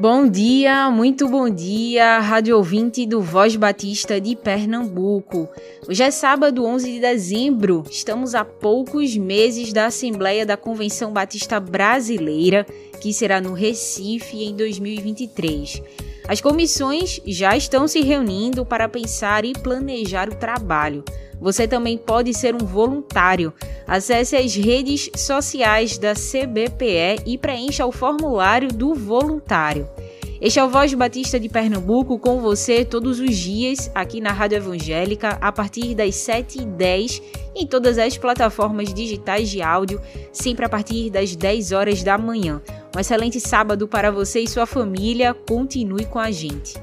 Bom dia, muito bom dia, rádio ouvinte do Voz Batista de Pernambuco. Hoje é sábado, 11 de dezembro. Estamos a poucos meses da Assembleia da Convenção Batista Brasileira, que será no Recife em 2023. As comissões já estão se reunindo para pensar e planejar o trabalho. Você também pode ser um voluntário. Acesse as redes sociais da CBPE e preencha o formulário do voluntário. Este é o Voz Batista de Pernambuco com você todos os dias aqui na Rádio Evangélica a partir das 7h10 em todas as plataformas digitais de áudio, sempre a partir das 10 horas da manhã. Um excelente sábado para você e sua família. Continue com a gente.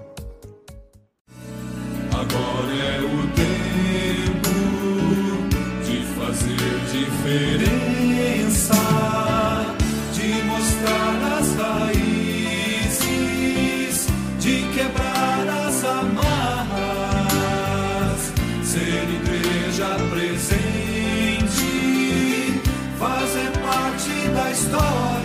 Agora é o tempo de fazer da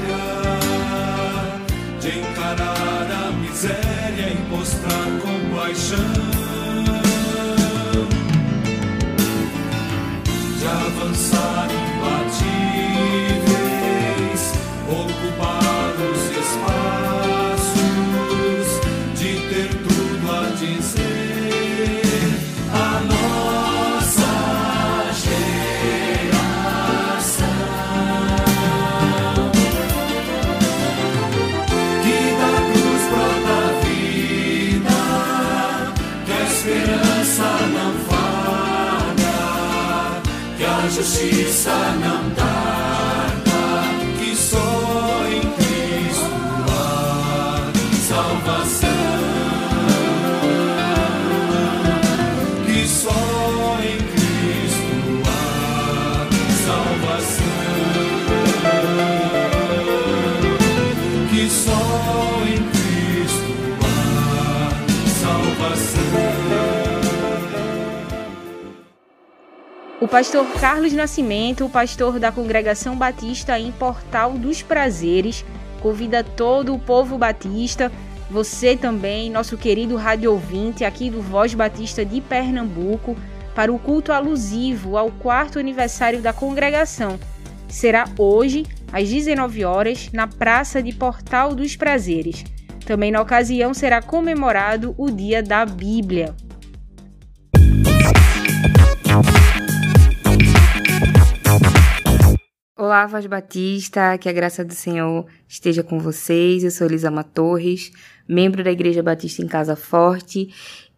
pastor Carlos Nascimento, pastor da Congregação Batista em Portal dos Prazeres, convida todo o povo batista, você também, nosso querido rádio ouvinte aqui do Voz Batista de Pernambuco, para o culto alusivo ao quarto aniversário da congregação. Será hoje, às 19 horas, na Praça de Portal dos Prazeres. Também na ocasião será comemorado o Dia da Bíblia. Olá, Voz Batista, que a graça do Senhor esteja com vocês. Eu sou Elisama Torres, membro da Igreja Batista em Casa Forte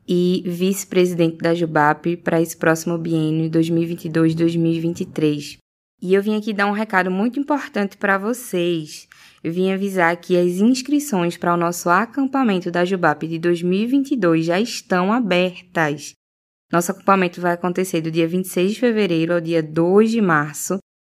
e vice-presidente da Jubap para esse próximo biênio 2022-2023. E eu vim aqui dar um recado muito importante para vocês. Eu vim avisar que as inscrições para o nosso acampamento da Jubap de 2022 já estão abertas. Nosso acampamento vai acontecer do dia 26 de fevereiro ao dia 2 de março,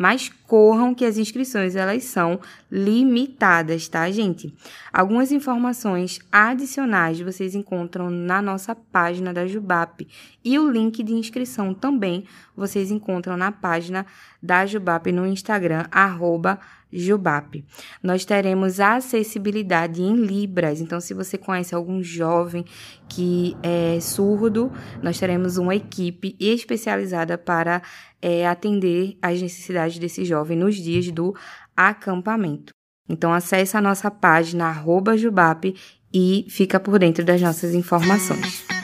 Mas corram que as inscrições elas são limitadas, tá, gente? Algumas informações adicionais vocês encontram na nossa página da Jubap e o link de inscrição também vocês encontram na página da Jubap no Instagram arroba Jubap. Nós teremos acessibilidade em Libras, então se você conhece algum jovem que é surdo, nós teremos uma equipe especializada para é, atender às necessidades desse jovem nos dias do acampamento. Então acesse a nossa página arroba Jubap e fica por dentro das nossas informações.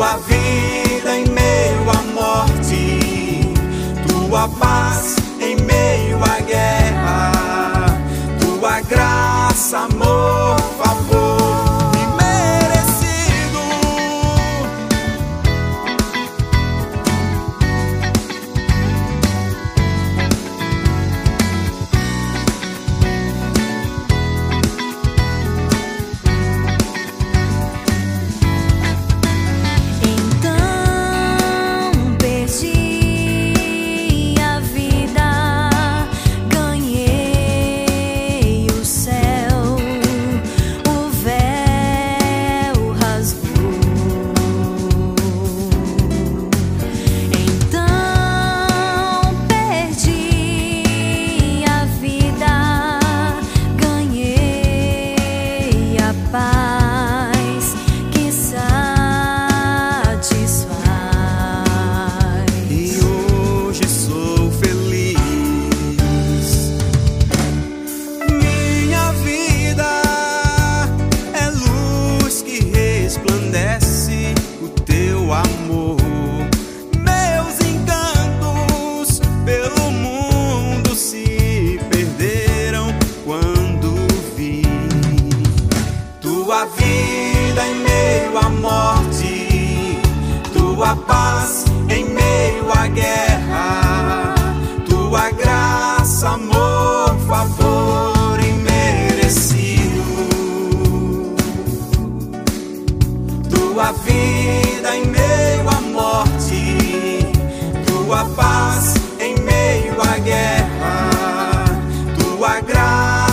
Tua vida em meio à morte, tua paz em meio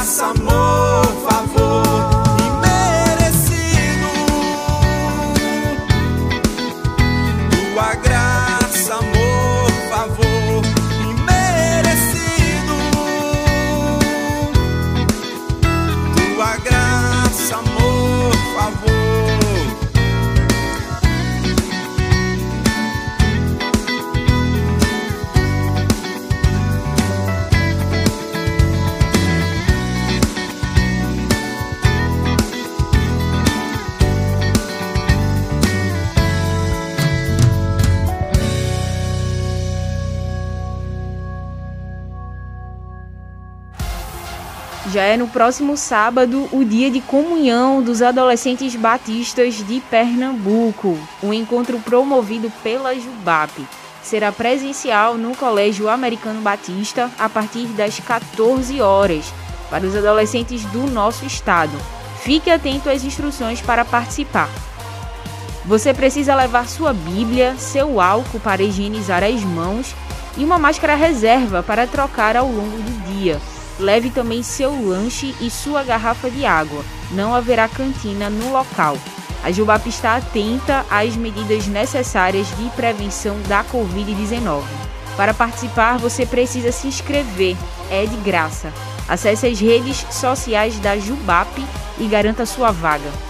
graça, amor, Já é no próximo sábado o dia de comunhão dos adolescentes batistas de Pernambuco, um encontro promovido pela Jubap. Será presencial no Colégio Americano Batista a partir das 14 horas para os adolescentes do nosso estado. Fique atento às instruções para participar. Você precisa levar sua Bíblia, seu álcool para higienizar as mãos e uma máscara reserva para trocar ao longo do dia. Leve também seu lanche e sua garrafa de água. Não haverá cantina no local. A Jubap está atenta às medidas necessárias de prevenção da Covid-19. Para participar, você precisa se inscrever, é de graça. Acesse as redes sociais da Jubap e garanta sua vaga.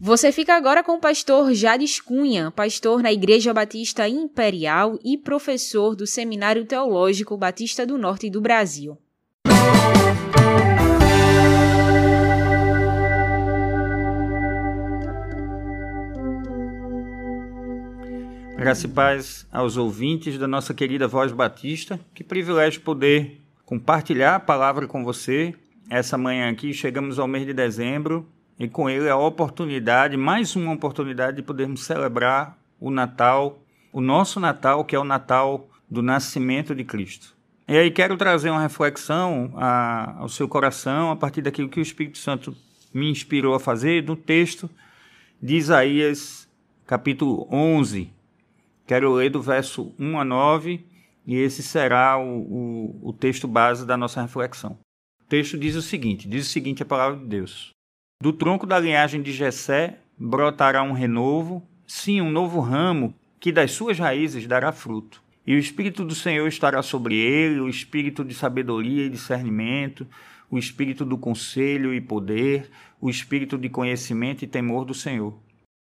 Você fica agora com o pastor Jades Cunha, pastor na Igreja Batista Imperial e professor do Seminário Teológico Batista do Norte do Brasil. Graça e paz aos ouvintes da nossa querida Voz Batista. Que privilégio poder compartilhar a palavra com você. Essa manhã aqui chegamos ao mês de dezembro e com ele a oportunidade, mais uma oportunidade de podermos celebrar o Natal, o nosso Natal, que é o Natal do nascimento de Cristo. E aí quero trazer uma reflexão a, ao seu coração a partir daquilo que o Espírito Santo me inspirou a fazer no texto de Isaías, capítulo 11, Quero ler do verso 1 a 9 e esse será o, o, o texto base da nossa reflexão. O texto diz o seguinte: diz o seguinte a palavra de Deus. Do tronco da linhagem de Jessé brotará um renovo, sim, um novo ramo, que das suas raízes dará fruto. E o Espírito do Senhor estará sobre ele, o Espírito de sabedoria e discernimento, o Espírito do conselho e poder, o Espírito de conhecimento e temor do Senhor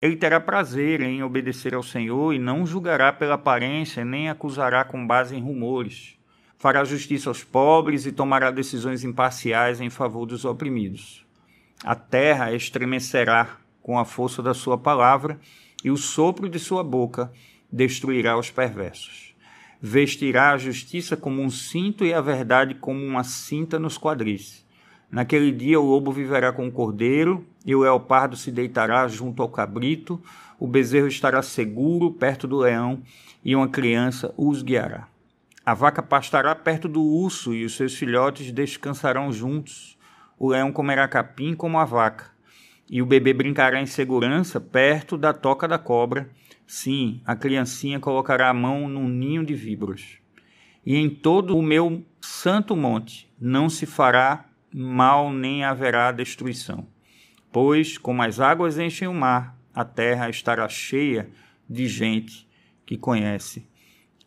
ele terá prazer em obedecer ao Senhor e não julgará pela aparência, nem acusará com base em rumores. Fará justiça aos pobres e tomará decisões imparciais em favor dos oprimidos. A terra estremecerá com a força da sua palavra, e o sopro de sua boca destruirá os perversos. Vestirá a justiça como um cinto e a verdade como uma cinta nos quadris. Naquele dia o lobo viverá com o cordeiro, e o leopardo se deitará junto ao cabrito, o bezerro estará seguro perto do leão, e uma criança os guiará. A vaca pastará perto do urso, e os seus filhotes descansarão juntos. O leão comerá capim como a vaca, e o bebê brincará em segurança perto da toca da cobra. Sim, a criancinha colocará a mão num ninho de víboras. E em todo o meu santo monte não se fará mal nem haverá destruição. Pois, como as águas enchem o mar, a terra estará cheia de gente que conhece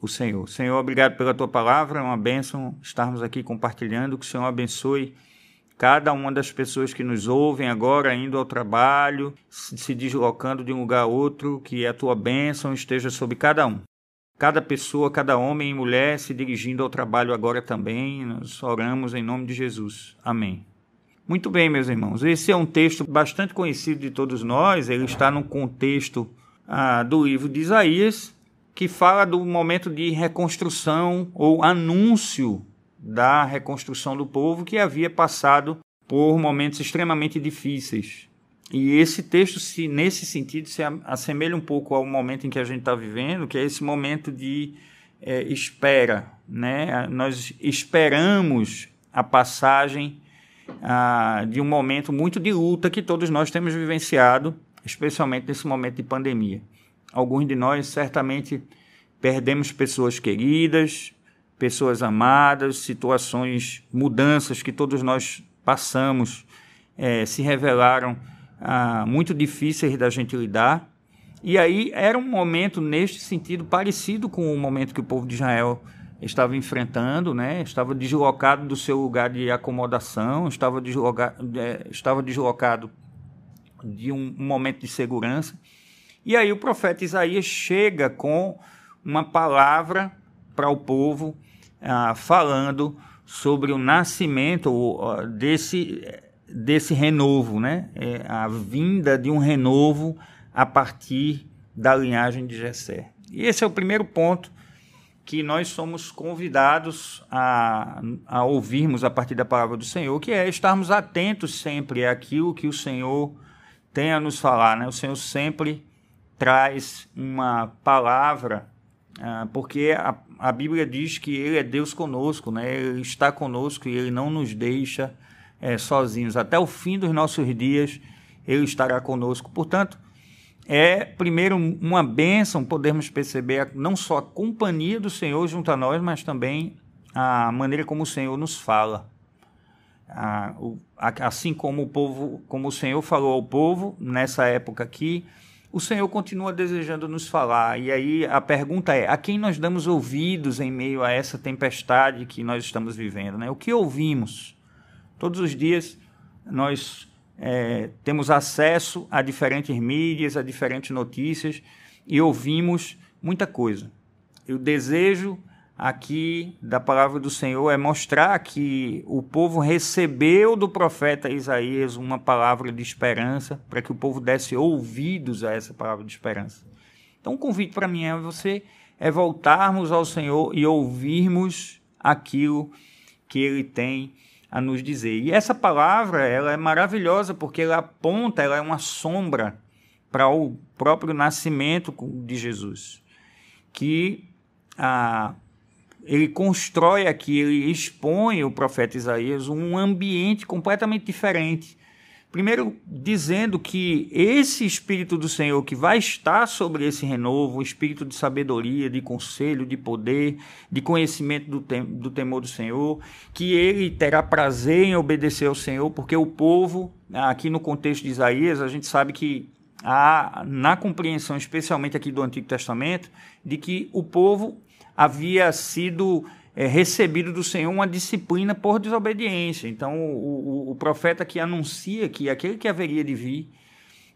o Senhor. Senhor, obrigado pela tua palavra, é uma bênção estarmos aqui compartilhando. Que o Senhor abençoe cada uma das pessoas que nos ouvem agora, indo ao trabalho, se deslocando de um lugar a outro, que a tua bênção esteja sobre cada um cada pessoa, cada homem e mulher se dirigindo ao trabalho agora também. Nós oramos em nome de Jesus. Amém. Muito bem, meus irmãos. Esse é um texto bastante conhecido de todos nós. Ele está no contexto ah, do livro de Isaías, que fala do momento de reconstrução ou anúncio da reconstrução do povo que havia passado por momentos extremamente difíceis. E esse texto, se nesse sentido, se assemelha um pouco ao momento em que a gente está vivendo, que é esse momento de é, espera. Né? Nós esperamos a passagem ah, de um momento muito de luta que todos nós temos vivenciado, especialmente nesse momento de pandemia. Alguns de nós certamente perdemos pessoas queridas, pessoas amadas, situações, mudanças que todos nós passamos é, se revelaram ah, muito difíceis da gente lidar. E aí era um momento, neste sentido, parecido com o momento que o povo de Israel estava enfrentando, né? estava deslocado do seu lugar de acomodação, estava deslocado, é, estava deslocado de um, um momento de segurança. E aí o profeta Isaías chega com uma palavra para o povo, ah, falando sobre o nascimento desse desse renovo, né? É a vinda de um renovo a partir da linhagem de Jessé. E esse é o primeiro ponto que nós somos convidados a, a ouvirmos a partir da palavra do Senhor, que é estarmos atentos sempre àquilo que o Senhor tem a nos falar. Né? O Senhor sempre traz uma palavra, porque a, a Bíblia diz que Ele é Deus conosco, né? Ele está conosco e Ele não nos deixa é, sozinhos. Até o fim dos nossos dias, Ele estará conosco. Portanto, é primeiro uma bênção podermos perceber não só a companhia do Senhor junto a nós, mas também a maneira como o Senhor nos fala. assim como o povo, como o Senhor falou ao povo nessa época aqui, o Senhor continua desejando nos falar. E aí a pergunta é: a quem nós damos ouvidos em meio a essa tempestade que nós estamos vivendo? Né? O que ouvimos? Todos os dias nós é, temos acesso a diferentes mídias, a diferentes notícias e ouvimos muita coisa. E o desejo aqui da palavra do Senhor é mostrar que o povo recebeu do profeta Isaías uma palavra de esperança, para que o povo desse ouvidos a essa palavra de esperança. Então, o convite para mim é você é voltarmos ao Senhor e ouvirmos aquilo que ele tem a nos dizer. E essa palavra, ela é maravilhosa porque ela aponta, ela é uma sombra para o próprio nascimento de Jesus, que a ele constrói aqui, ele expõe o profeta Isaías um ambiente completamente diferente. Primeiro, dizendo que esse Espírito do Senhor que vai estar sobre esse renovo, o espírito de sabedoria, de conselho, de poder, de conhecimento do, tem, do temor do Senhor, que ele terá prazer em obedecer ao Senhor, porque o povo, aqui no contexto de Isaías, a gente sabe que há, na compreensão, especialmente aqui do Antigo Testamento, de que o povo havia sido é, recebido do Senhor uma disciplina por desobediência. Então, o, o, o, profeta que anuncia que aquele que haveria de vir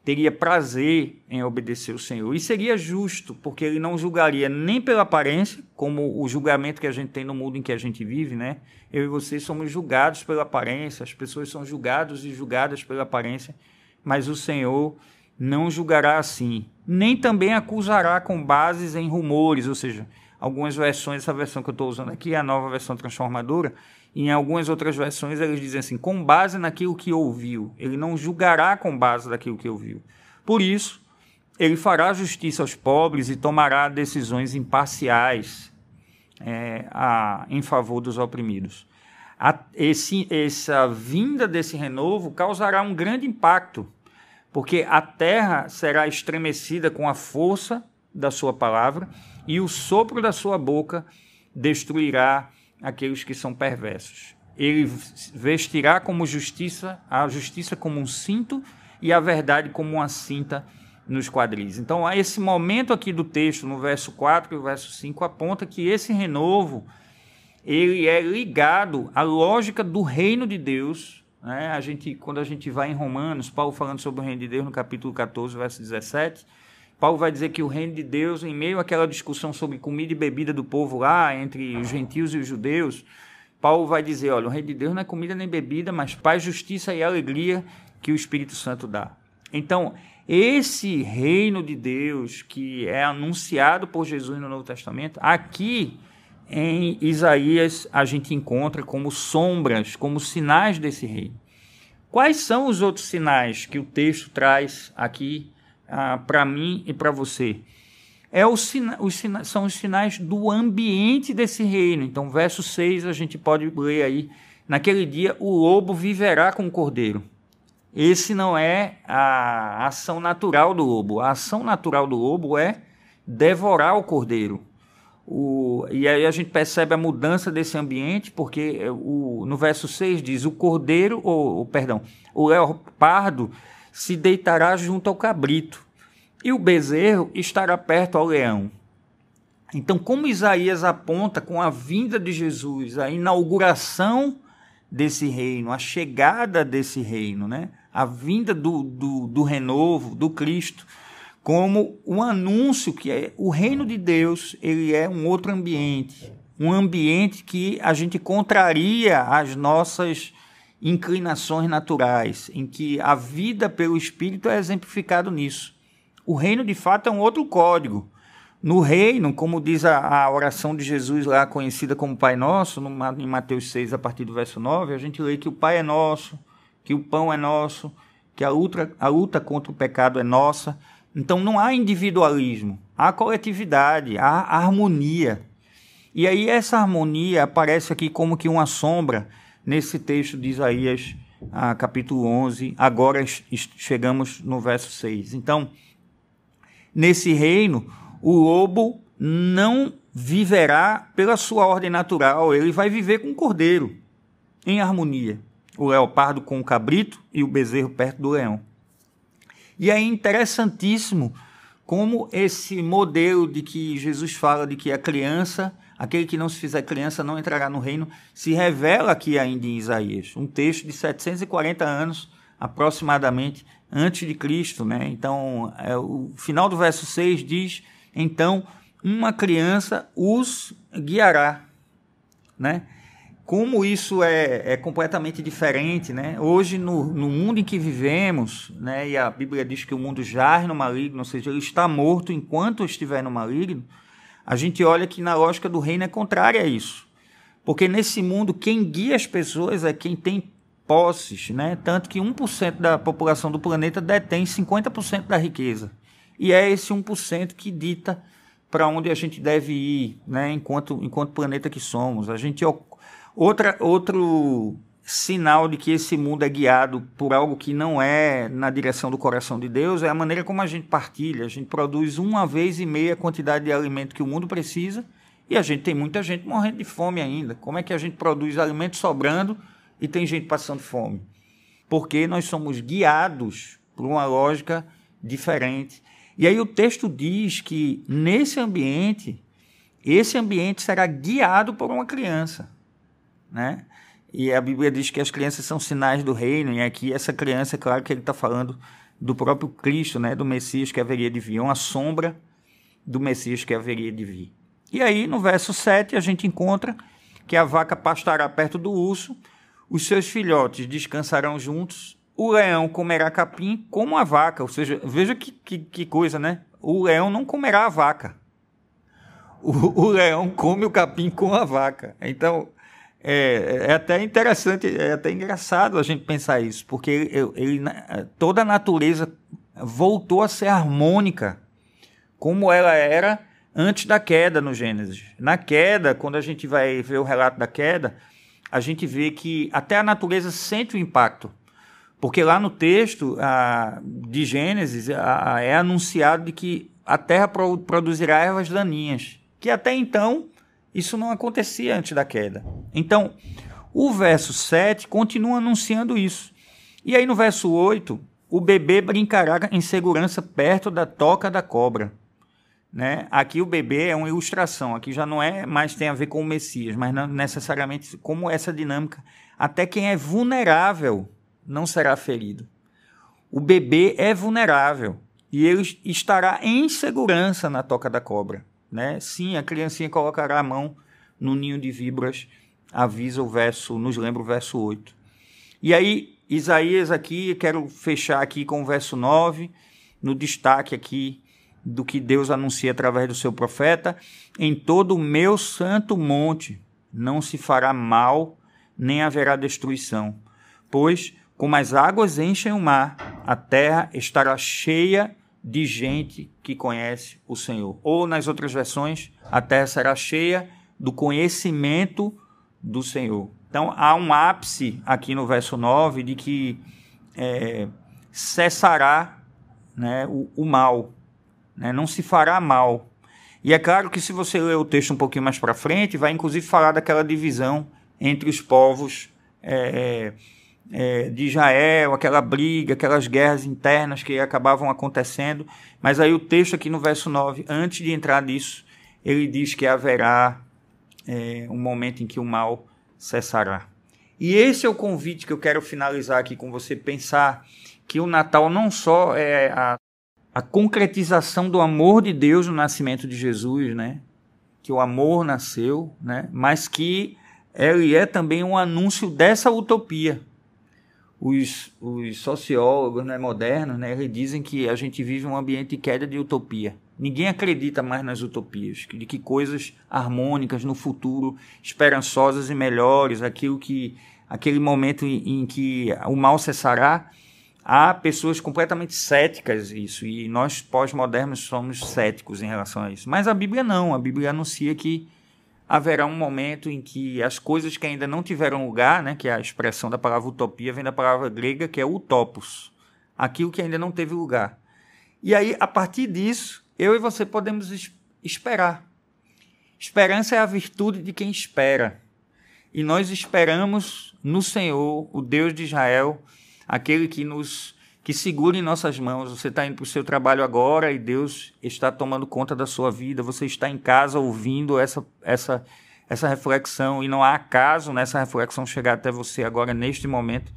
teria prazer em obedecer o Senhor. E seria justo, porque ele não julgaria nem pela aparência, como o julgamento que a gente tem no mundo em que a gente vive, né? Eu e você somos julgados pela aparência, as pessoas são julgados e julgadas pela aparência, mas o Senhor não julgará assim. Nem também acusará com bases em rumores, ou seja, algumas versões, essa versão que eu estou usando aqui a nova versão transformadora, em algumas outras versões eles dizem assim, com base naquilo que ouviu. Ele não julgará com base naquilo que ouviu. Por isso, ele fará justiça aos pobres e tomará decisões imparciais é, a, em favor dos oprimidos. A, esse, essa vinda desse renovo causará um grande impacto, porque a terra será estremecida com a força da sua palavra e o sopro da sua boca destruirá aqueles que são perversos. Ele vestirá como justiça, a justiça como um cinto e a verdade como uma cinta nos quadris. Então, esse momento aqui do texto, no verso 4 e o verso 5, aponta que esse renovo ele é ligado à lógica do reino de Deus. Né? A gente, quando a gente vai em Romanos, Paulo falando sobre o reino de Deus no capítulo 14, verso 17, Paulo vai dizer que o reino de Deus, em meio àquela discussão sobre comida e bebida do povo lá, entre os gentios e os judeus, Paulo vai dizer: olha, o reino de Deus não é comida nem bebida, mas paz, justiça e alegria que o Espírito Santo dá. Então, esse reino de Deus que é anunciado por Jesus no Novo Testamento, aqui em Isaías a gente encontra como sombras, como sinais desse reino. Quais são os outros sinais que o texto traz aqui ah, para mim e para você. É os são os sinais do ambiente desse reino. Então, verso 6, a gente pode ler aí. Naquele dia, o lobo viverá com o cordeiro. Esse não é a ação natural do lobo. A ação natural do lobo é devorar o cordeiro. O, e aí a gente percebe a mudança desse ambiente, porque o, no verso 6 diz: o cordeiro, ou perdão, o leopardo se deitará junto ao cabrito, e o bezerro estará perto ao leão. Então, como Isaías aponta com a vinda de Jesus, a inauguração desse reino, a chegada desse reino, né? a vinda do, do, do renovo, do Cristo, como um anúncio que é o reino de Deus, ele é um outro ambiente, um ambiente que a gente contraria as nossas inclinações naturais, em que a vida pelo Espírito é exemplificado nisso. O reino, de fato, é um outro código. No reino, como diz a, a oração de Jesus lá, conhecida como Pai Nosso, no, em Mateus 6, a partir do verso 9, a gente lê que o Pai é nosso, que o pão é nosso, que a luta, a luta contra o pecado é nossa. Então não há individualismo, há coletividade, há harmonia. E aí essa harmonia aparece aqui como que uma sombra nesse texto de Isaías, ah, capítulo 11. Agora chegamos no verso 6. Então, nesse reino, o lobo não viverá pela sua ordem natural, ele vai viver com o cordeiro, em harmonia. O leopardo com o cabrito e o bezerro perto do leão. E é interessantíssimo como esse modelo de que Jesus fala de que a criança, aquele que não se fizer criança não entrará no reino, se revela aqui ainda em Isaías, um texto de 740 anos aproximadamente antes de Cristo, né? Então, é, o final do verso 6 diz: "Então uma criança os guiará", né? como isso é, é, completamente diferente, né? Hoje, no, no, mundo em que vivemos, né? E a Bíblia diz que o mundo jaz no maligno, ou seja, ele está morto enquanto estiver no maligno. A gente olha que na lógica do reino é contrária a isso. Porque nesse mundo, quem guia as pessoas é quem tem posses, né? Tanto que 1% da população do planeta detém 50% da riqueza. E é esse 1% que dita para onde a gente deve ir, né? Enquanto, enquanto planeta que somos. A gente Outra, outro sinal de que esse mundo é guiado por algo que não é na direção do coração de Deus é a maneira como a gente partilha. A gente produz uma vez e meia a quantidade de alimento que o mundo precisa e a gente tem muita gente morrendo de fome ainda. Como é que a gente produz alimento sobrando e tem gente passando fome? Porque nós somos guiados por uma lógica diferente. E aí o texto diz que nesse ambiente, esse ambiente será guiado por uma criança né? E a Bíblia diz que as crianças são sinais do reino, e aqui essa criança, é claro que ele está falando do próprio Cristo, né? do Messias que haveria de vir, uma sombra do Messias que haveria de vir. E aí, no verso 7, a gente encontra que a vaca pastará perto do urso, os seus filhotes descansarão juntos, o leão comerá capim como a vaca, ou seja, veja que, que, que coisa, né? O leão não comerá a vaca. O, o leão come o capim com a vaca. Então, é, é, até interessante, é até engraçado a gente pensar isso, porque ele, ele, toda a natureza voltou a ser harmônica, como ela era antes da queda no Gênesis. Na queda, quando a gente vai ver o relato da queda, a gente vê que até a natureza sente o impacto. Porque lá no texto a, de Gênesis a, a, é anunciado de que a terra pro, produzirá ervas daninhas, que até então isso não acontecia antes da queda. Então, o verso 7 continua anunciando isso. E aí no verso 8, o bebê brincará em segurança perto da toca da cobra. Né? Aqui o bebê é uma ilustração, aqui já não é mais tem a ver com o Messias, mas não necessariamente como essa dinâmica. Até quem é vulnerável não será ferido. O bebê é vulnerável e ele estará em segurança na toca da cobra. Né? Sim, a criancinha colocará a mão no ninho de víboras, avisa o verso, nos lembra o verso 8. E aí, Isaías aqui, quero fechar aqui com o verso 9, no destaque aqui do que Deus anuncia através do seu profeta, em todo o meu santo monte não se fará mal, nem haverá destruição, pois como as águas enchem o mar, a terra estará cheia de gente que conhece o Senhor. Ou nas outras versões, a terra será cheia do conhecimento do Senhor. Então há um ápice aqui no verso 9 de que é, cessará né, o, o mal, né, não se fará mal. E é claro que se você ler o texto um pouquinho mais para frente, vai inclusive falar daquela divisão entre os povos. É, é, de Israel, aquela briga, aquelas guerras internas que acabavam acontecendo. Mas aí o texto aqui no verso 9, antes de entrar nisso, ele diz que haverá é, um momento em que o mal cessará. E esse é o convite que eu quero finalizar aqui com você, pensar que o Natal não só é a, a concretização do amor de Deus no nascimento de Jesus, né? Que o amor nasceu, né? Mas que ele é também um anúncio dessa utopia, os, os sociólogos né, modernos né, dizem que a gente vive um ambiente de queda de utopia. Ninguém acredita mais nas utopias, de que coisas harmônicas no futuro, esperançosas e melhores, aquilo que aquele momento em, em que o mal cessará, há pessoas completamente céticas isso e nós pós-modernos somos céticos em relação a isso. Mas a Bíblia não, a Bíblia anuncia que haverá um momento em que as coisas que ainda não tiveram lugar, né, que é a expressão da palavra utopia vem da palavra grega que é utopos, aquilo que ainda não teve lugar. E aí, a partir disso, eu e você podemos esperar. Esperança é a virtude de quem espera. E nós esperamos no Senhor, o Deus de Israel, aquele que nos que segure em nossas mãos. Você está indo para o seu trabalho agora e Deus está tomando conta da sua vida. Você está em casa ouvindo essa, essa, essa reflexão e não há acaso nessa reflexão chegar até você agora, neste momento.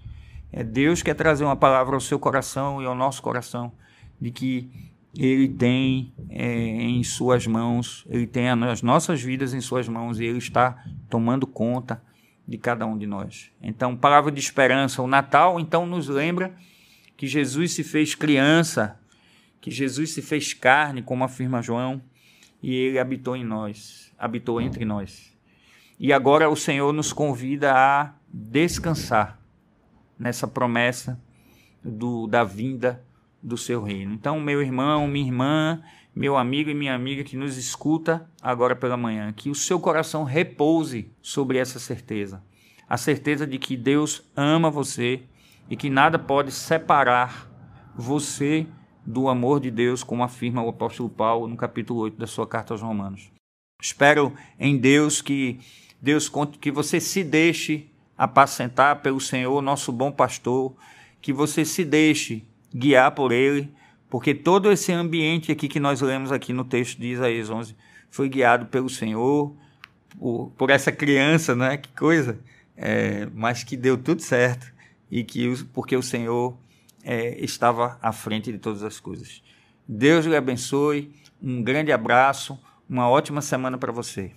É Deus quer trazer uma palavra ao seu coração e ao nosso coração de que Ele tem é, em Suas mãos, Ele tem as nossas vidas em Suas mãos e Ele está tomando conta de cada um de nós. Então, palavra de esperança. O Natal, então, nos lembra que Jesus se fez criança, que Jesus se fez carne, como afirma João, e ele habitou em nós, habitou entre nós. E agora o Senhor nos convida a descansar nessa promessa do, da vinda do seu reino. Então, meu irmão, minha irmã, meu amigo e minha amiga que nos escuta agora pela manhã, que o seu coração repouse sobre essa certeza. A certeza de que Deus ama você, e que nada pode separar você do amor de Deus, como afirma o apóstolo Paulo no capítulo 8 da sua carta aos Romanos. Espero em Deus que Deus que você se deixe apacentar pelo Senhor, nosso bom pastor, que você se deixe guiar por ele, porque todo esse ambiente aqui que nós lemos aqui no texto de Isaías 11 foi guiado pelo Senhor, por, por essa criança, né? Que coisa! É, mas que deu tudo certo e que porque o Senhor é, estava à frente de todas as coisas. Deus lhe abençoe, um grande abraço, uma ótima semana para você.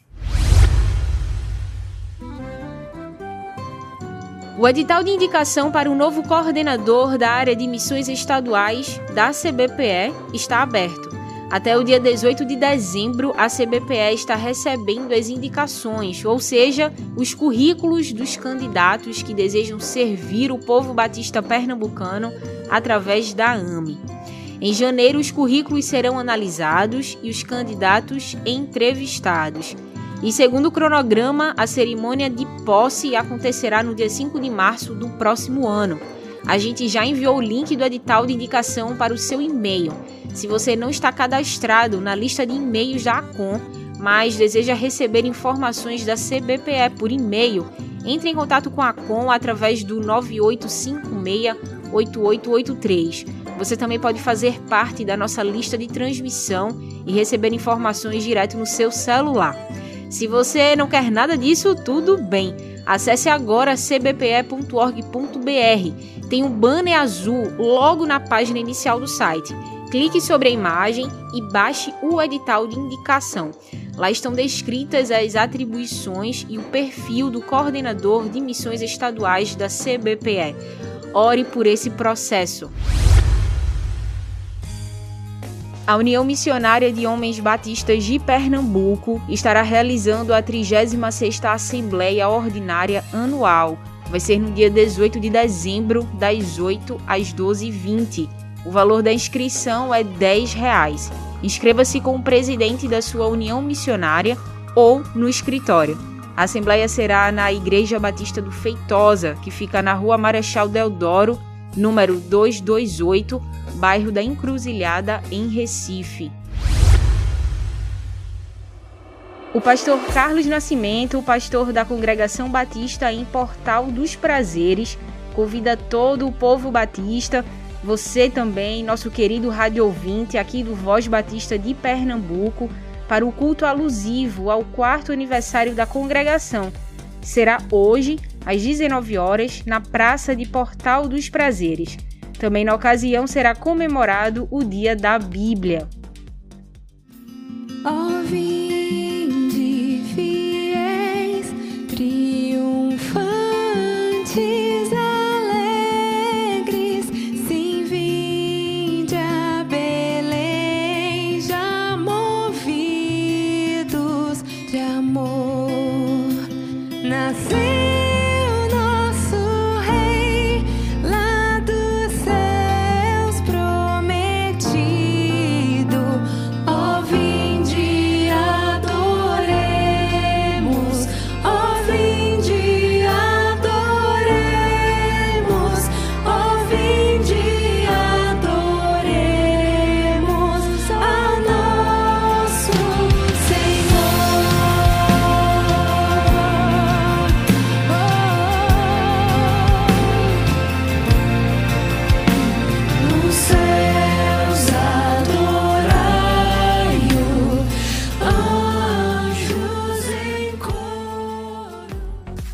O edital de indicação para o novo coordenador da área de missões estaduais da CBPE está aberto. Até o dia 18 de dezembro, a CBPE está recebendo as indicações, ou seja, os currículos dos candidatos que desejam servir o povo batista pernambucano através da AME. Em janeiro, os currículos serão analisados e os candidatos entrevistados. E segundo o cronograma, a cerimônia de posse acontecerá no dia 5 de março do próximo ano. A gente já enviou o link do edital de indicação para o seu e-mail. Se você não está cadastrado na lista de e-mails da ACOM, mas deseja receber informações da CBPE por e-mail, entre em contato com a ACOM através do 9856-8883. Você também pode fazer parte da nossa lista de transmissão e receber informações direto no seu celular. Se você não quer nada disso, tudo bem. Acesse agora cbpe.org.br. Tem um banner azul logo na página inicial do site. Clique sobre a imagem e baixe o edital de indicação. Lá estão descritas as atribuições e o perfil do coordenador de missões estaduais da CBPE. Ore por esse processo. A União Missionária de Homens Batistas de Pernambuco estará realizando a 36ª Assembleia Ordinária Anual. Vai ser no dia 18 de dezembro, das 8 às 12h20 o valor da inscrição é 10 reais. Inscreva-se com o presidente da sua união missionária ou no escritório. A assembleia será na Igreja Batista do Feitosa, que fica na Rua Marechal Deodoro, número 228, bairro da Encruzilhada, em Recife. O pastor Carlos Nascimento, pastor da Congregação Batista em Portal dos Prazeres, convida todo o povo batista você também, nosso querido rádio ouvinte aqui do Voz Batista de Pernambuco, para o culto alusivo ao quarto aniversário da congregação. Será hoje, às 19 horas, na Praça de Portal dos Prazeres. Também na ocasião será comemorado o Dia da Bíblia.